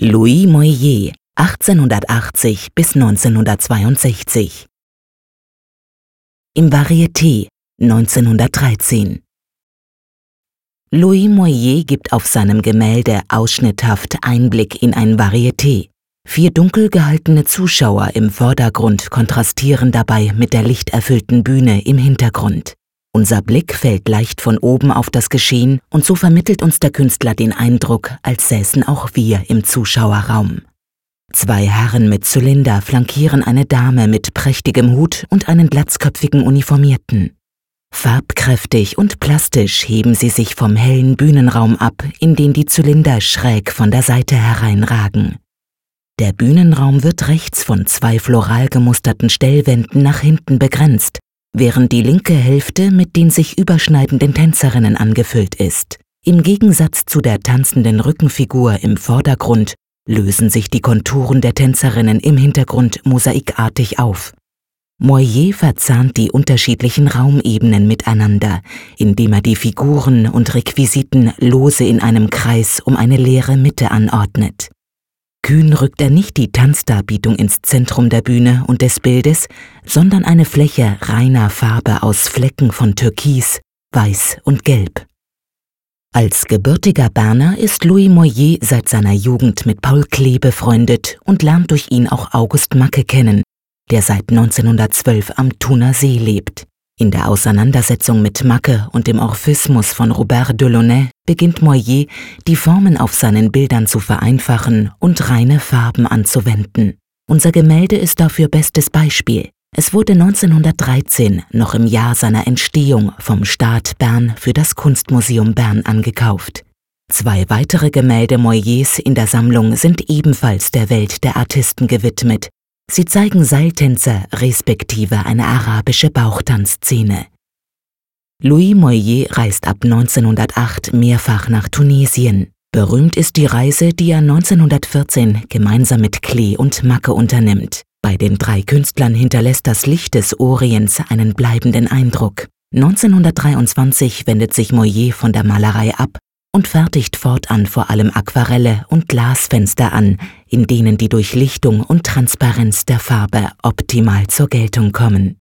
Louis Moyer, 1880 bis 1962. Im Varieté, 1913. Louis Moyer gibt auf seinem Gemälde ausschnitthaft Einblick in ein Varieté. Vier dunkel gehaltene Zuschauer im Vordergrund kontrastieren dabei mit der lichterfüllten Bühne im Hintergrund. Unser Blick fällt leicht von oben auf das Geschehen und so vermittelt uns der Künstler den Eindruck, als säßen auch wir im Zuschauerraum. Zwei Herren mit Zylinder flankieren eine Dame mit prächtigem Hut und einen glatzköpfigen Uniformierten. Farbkräftig und plastisch heben sie sich vom hellen Bühnenraum ab, in den die Zylinder schräg von der Seite hereinragen. Der Bühnenraum wird rechts von zwei floral gemusterten Stellwänden nach hinten begrenzt, während die linke Hälfte mit den sich überschneidenden Tänzerinnen angefüllt ist. Im Gegensatz zu der tanzenden Rückenfigur im Vordergrund lösen sich die Konturen der Tänzerinnen im Hintergrund mosaikartig auf. Moyer verzahnt die unterschiedlichen Raumebenen miteinander, indem er die Figuren und Requisiten lose in einem Kreis um eine leere Mitte anordnet. Kühn rückt er nicht die Tanzdarbietung ins Zentrum der Bühne und des Bildes, sondern eine Fläche reiner Farbe aus Flecken von Türkis, Weiß und Gelb. Als gebürtiger Berner ist Louis Moyer seit seiner Jugend mit Paul Klee befreundet und lernt durch ihn auch August Macke kennen, der seit 1912 am Thuner See lebt. In der Auseinandersetzung mit Macke und dem Orphismus von Robert Delaunay beginnt Moyer, die Formen auf seinen Bildern zu vereinfachen und reine Farben anzuwenden. Unser Gemälde ist dafür bestes Beispiel. Es wurde 1913, noch im Jahr seiner Entstehung, vom Staat Bern für das Kunstmuseum Bern angekauft. Zwei weitere Gemälde Moyers in der Sammlung sind ebenfalls der Welt der Artisten gewidmet, Sie zeigen Seiltänzer respektive eine arabische Bauchtanzszene. Louis Moyer reist ab 1908 mehrfach nach Tunesien. Berühmt ist die Reise, die er 1914 gemeinsam mit Klee und Macke unternimmt. Bei den drei Künstlern hinterlässt das Licht des Orients einen bleibenden Eindruck. 1923 wendet sich Moyer von der Malerei ab und fertigt fortan vor allem Aquarelle und Glasfenster an, in denen die Durchlichtung und Transparenz der Farbe optimal zur Geltung kommen